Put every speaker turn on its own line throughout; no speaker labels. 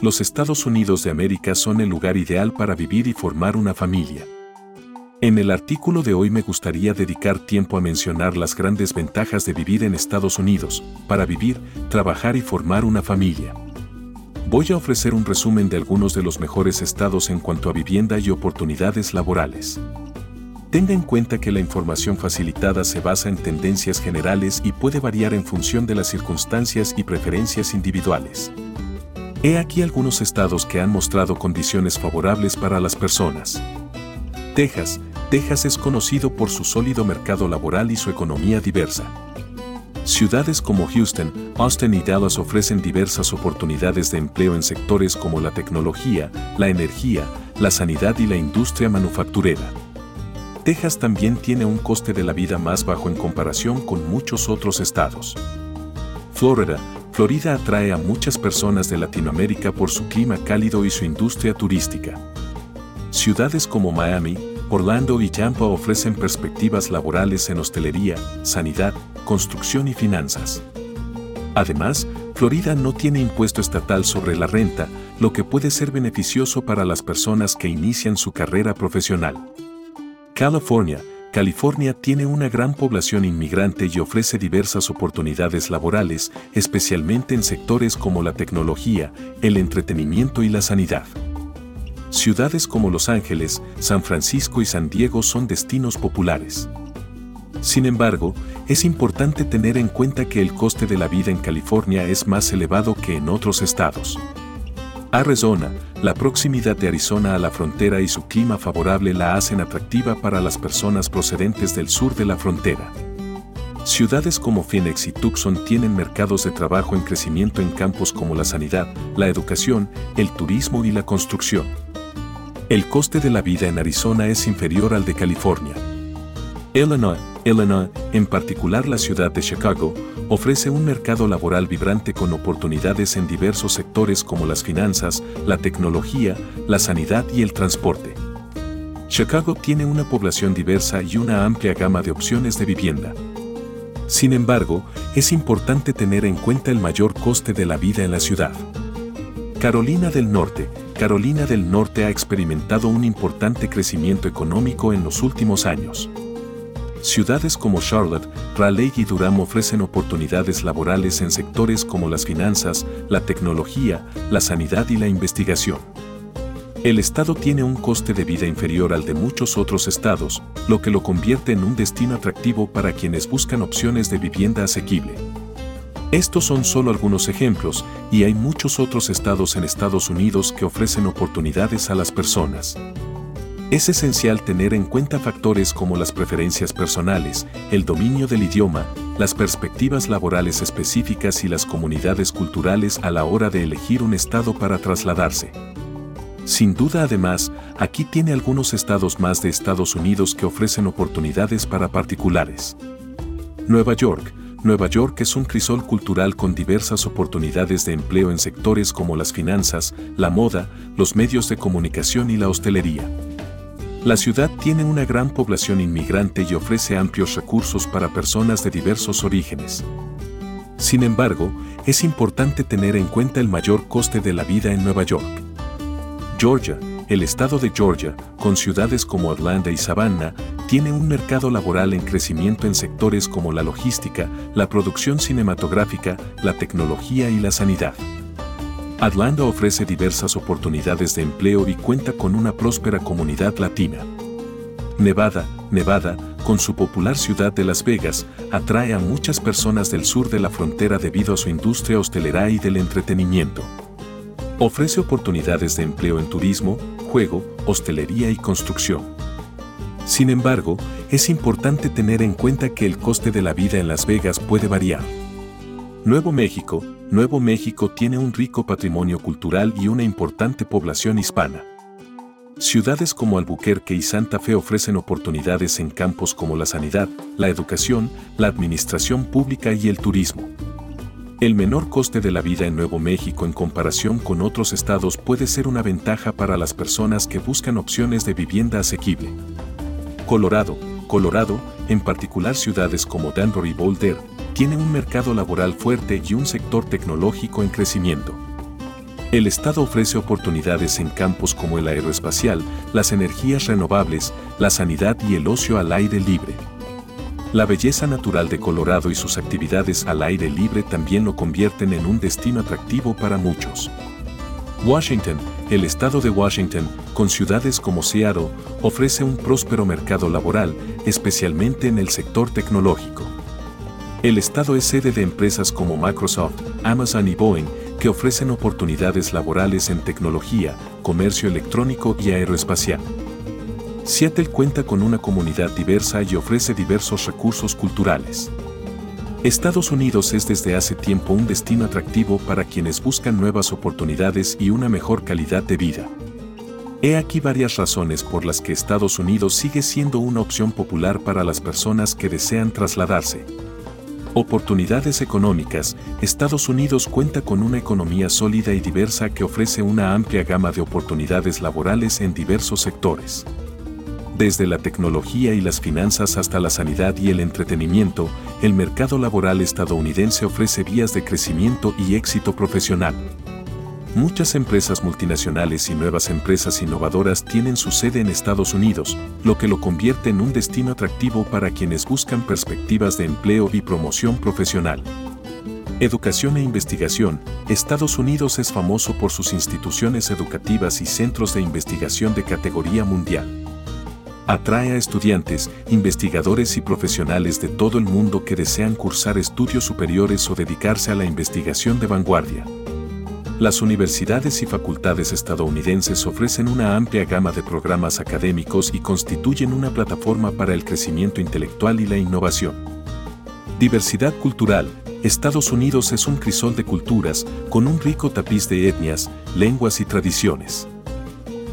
los Estados Unidos de América son el lugar ideal para vivir y formar una familia. En el artículo de hoy me gustaría dedicar tiempo a mencionar las grandes ventajas de vivir en Estados Unidos, para vivir, trabajar y formar una familia. Voy a ofrecer un resumen de algunos de los mejores estados en cuanto a vivienda y oportunidades laborales. Tenga en cuenta que la información facilitada se basa en tendencias generales y puede variar en función de las circunstancias y preferencias individuales. He aquí algunos estados que han mostrado condiciones favorables para las personas. Texas, Texas es conocido por su sólido mercado laboral y su economía diversa. Ciudades como Houston, Austin y Dallas ofrecen diversas oportunidades de empleo en sectores como la tecnología, la energía, la sanidad y la industria manufacturera. Texas también tiene un coste de la vida más bajo en comparación con muchos otros estados. Florida, Florida atrae a muchas personas de Latinoamérica por su clima cálido y su industria turística. Ciudades como Miami, Orlando y Tampa ofrecen perspectivas laborales en hostelería, sanidad, construcción y finanzas. Además, Florida no tiene impuesto estatal sobre la renta, lo que puede ser beneficioso para las personas que inician su carrera profesional. California, California tiene una gran población inmigrante y ofrece diversas oportunidades laborales, especialmente en sectores como la tecnología, el entretenimiento y la sanidad. Ciudades como Los Ángeles, San Francisco y San Diego son destinos populares. Sin embargo, es importante tener en cuenta que el coste de la vida en California es más elevado que en otros estados. Arizona, la proximidad de Arizona a la frontera y su clima favorable la hacen atractiva para las personas procedentes del sur de la frontera. Ciudades como Phoenix y Tucson tienen mercados de trabajo en crecimiento en campos como la sanidad, la educación, el turismo y la construcción. El coste de la vida en Arizona es inferior al de California. Illinois, Illinois, en particular la ciudad de Chicago, ofrece un mercado laboral vibrante con oportunidades en diversos sectores como las finanzas, la tecnología, la sanidad y el transporte. Chicago tiene una población diversa y una amplia gama de opciones de vivienda. Sin embargo, es importante tener en cuenta el mayor coste de la vida en la ciudad. Carolina del Norte, Carolina del Norte ha experimentado un importante crecimiento económico en los últimos años. Ciudades como Charlotte, Raleigh y Durham ofrecen oportunidades laborales en sectores como las finanzas, la tecnología, la sanidad y la investigación. El estado tiene un coste de vida inferior al de muchos otros estados, lo que lo convierte en un destino atractivo para quienes buscan opciones de vivienda asequible. Estos son solo algunos ejemplos, y hay muchos otros estados en Estados Unidos que ofrecen oportunidades a las personas. Es esencial tener en cuenta factores como las preferencias personales, el dominio del idioma, las perspectivas laborales específicas y las comunidades culturales a la hora de elegir un estado para trasladarse. Sin duda además, aquí tiene algunos estados más de Estados Unidos que ofrecen oportunidades para particulares. Nueva York, Nueva York es un crisol cultural con diversas oportunidades de empleo en sectores como las finanzas, la moda, los medios de comunicación y la hostelería. La ciudad tiene una gran población inmigrante y ofrece amplios recursos para personas de diversos orígenes. Sin embargo, es importante tener en cuenta el mayor coste de la vida en Nueva York. Georgia, el estado de Georgia, con ciudades como Atlanta y Savannah, tiene un mercado laboral en crecimiento en sectores como la logística, la producción cinematográfica, la tecnología y la sanidad. Atlanta ofrece diversas oportunidades de empleo y cuenta con una próspera comunidad latina. Nevada, Nevada, con su popular ciudad de Las Vegas, atrae a muchas personas del sur de la frontera debido a su industria hostelera y del entretenimiento. Ofrece oportunidades de empleo en turismo, juego, hostelería y construcción. Sin embargo, es importante tener en cuenta que el coste de la vida en Las Vegas puede variar. Nuevo México, Nuevo México tiene un rico patrimonio cultural y una importante población hispana. Ciudades como Albuquerque y Santa Fe ofrecen oportunidades en campos como la sanidad, la educación, la administración pública y el turismo. El menor coste de la vida en Nuevo México en comparación con otros estados puede ser una ventaja para las personas que buscan opciones de vivienda asequible. Colorado, Colorado, en particular ciudades como Denver y Boulder, tiene un mercado laboral fuerte y un sector tecnológico en crecimiento. El Estado ofrece oportunidades en campos como el aeroespacial, las energías renovables, la sanidad y el ocio al aire libre. La belleza natural de Colorado y sus actividades al aire libre también lo convierten en un destino atractivo para muchos. Washington, el estado de Washington, con ciudades como Seattle, ofrece un próspero mercado laboral, especialmente en el sector tecnológico. El estado es sede de empresas como Microsoft, Amazon y Boeing, que ofrecen oportunidades laborales en tecnología, comercio electrónico y aeroespacial. Seattle cuenta con una comunidad diversa y ofrece diversos recursos culturales. Estados Unidos es desde hace tiempo un destino atractivo para quienes buscan nuevas oportunidades y una mejor calidad de vida. He aquí varias razones por las que Estados Unidos sigue siendo una opción popular para las personas que desean trasladarse. Oportunidades económicas. Estados Unidos cuenta con una economía sólida y diversa que ofrece una amplia gama de oportunidades laborales en diversos sectores. Desde la tecnología y las finanzas hasta la sanidad y el entretenimiento, el mercado laboral estadounidense ofrece vías de crecimiento y éxito profesional. Muchas empresas multinacionales y nuevas empresas innovadoras tienen su sede en Estados Unidos, lo que lo convierte en un destino atractivo para quienes buscan perspectivas de empleo y promoción profesional. Educación e investigación. Estados Unidos es famoso por sus instituciones educativas y centros de investigación de categoría mundial atrae a estudiantes, investigadores y profesionales de todo el mundo que desean cursar estudios superiores o dedicarse a la investigación de vanguardia. Las universidades y facultades estadounidenses ofrecen una amplia gama de programas académicos y constituyen una plataforma para el crecimiento intelectual y la innovación. Diversidad cultural. Estados Unidos es un crisol de culturas, con un rico tapiz de etnias, lenguas y tradiciones.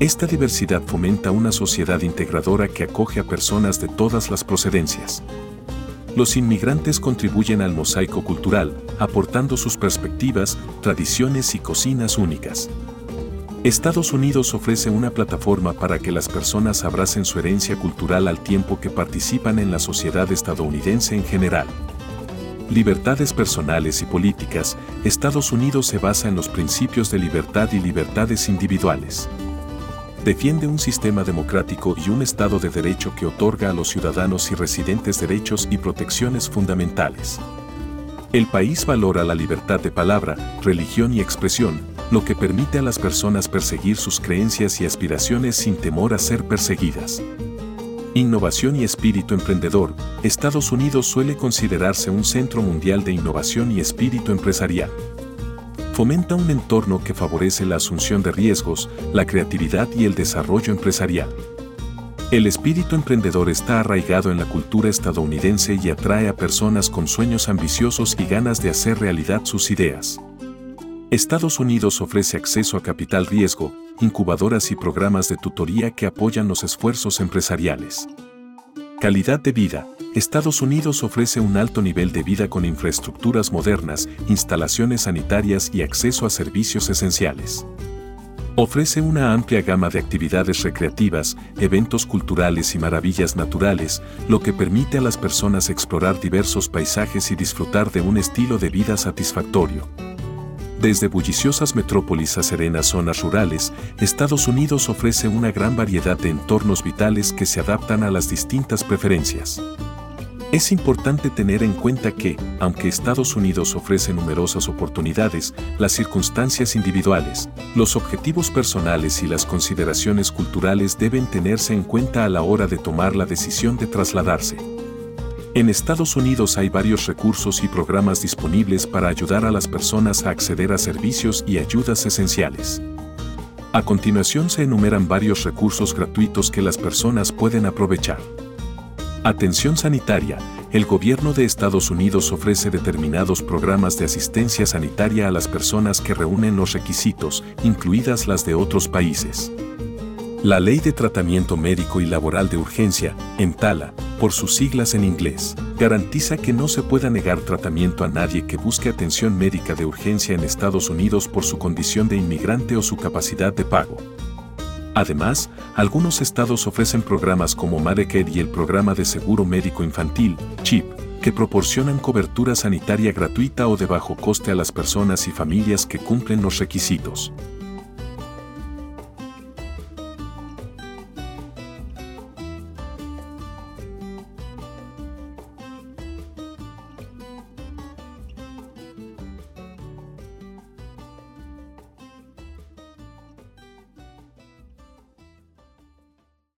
Esta diversidad fomenta una sociedad integradora que acoge a personas de todas las procedencias. Los inmigrantes contribuyen al mosaico cultural, aportando sus perspectivas, tradiciones y cocinas únicas. Estados Unidos ofrece una plataforma para que las personas abracen su herencia cultural al tiempo que participan en la sociedad estadounidense en general. Libertades personales y políticas, Estados Unidos se basa en los principios de libertad y libertades individuales defiende un sistema democrático y un Estado de Derecho que otorga a los ciudadanos y residentes derechos y protecciones fundamentales. El país valora la libertad de palabra, religión y expresión, lo que permite a las personas perseguir sus creencias y aspiraciones sin temor a ser perseguidas. Innovación y espíritu emprendedor. Estados Unidos suele considerarse un centro mundial de innovación y espíritu empresarial fomenta un entorno que favorece la asunción de riesgos, la creatividad y el desarrollo empresarial. El espíritu emprendedor está arraigado en la cultura estadounidense y atrae a personas con sueños ambiciosos y ganas de hacer realidad sus ideas. Estados Unidos ofrece acceso a capital riesgo, incubadoras y programas de tutoría que apoyan los esfuerzos empresariales. Calidad de vida. Estados Unidos ofrece un alto nivel de vida con infraestructuras modernas, instalaciones sanitarias y acceso a servicios esenciales. Ofrece una amplia gama de actividades recreativas, eventos culturales y maravillas naturales, lo que permite a las personas explorar diversos paisajes y disfrutar de un estilo de vida satisfactorio. Desde bulliciosas metrópolis a serenas zonas rurales, Estados Unidos ofrece una gran variedad de entornos vitales que se adaptan a las distintas preferencias. Es importante tener en cuenta que, aunque Estados Unidos ofrece numerosas oportunidades, las circunstancias individuales, los objetivos personales y las consideraciones culturales deben tenerse en cuenta a la hora de tomar la decisión de trasladarse. En Estados Unidos hay varios recursos y programas disponibles para ayudar a las personas a acceder a servicios y ayudas esenciales. A continuación se enumeran varios recursos gratuitos que las personas pueden aprovechar. Atención sanitaria. El gobierno de Estados Unidos ofrece determinados programas de asistencia sanitaria a las personas que reúnen los requisitos, incluidas las de otros países. La Ley de Tratamiento Médico y Laboral de Urgencia, EMTALA, por sus siglas en inglés, garantiza que no se pueda negar tratamiento a nadie que busque atención médica de urgencia en Estados Unidos por su condición de inmigrante o su capacidad de pago. Además, algunos estados ofrecen programas como Medicare y el Programa de Seguro Médico Infantil, CHIP, que proporcionan cobertura sanitaria gratuita o de bajo coste a las personas y familias que cumplen los requisitos.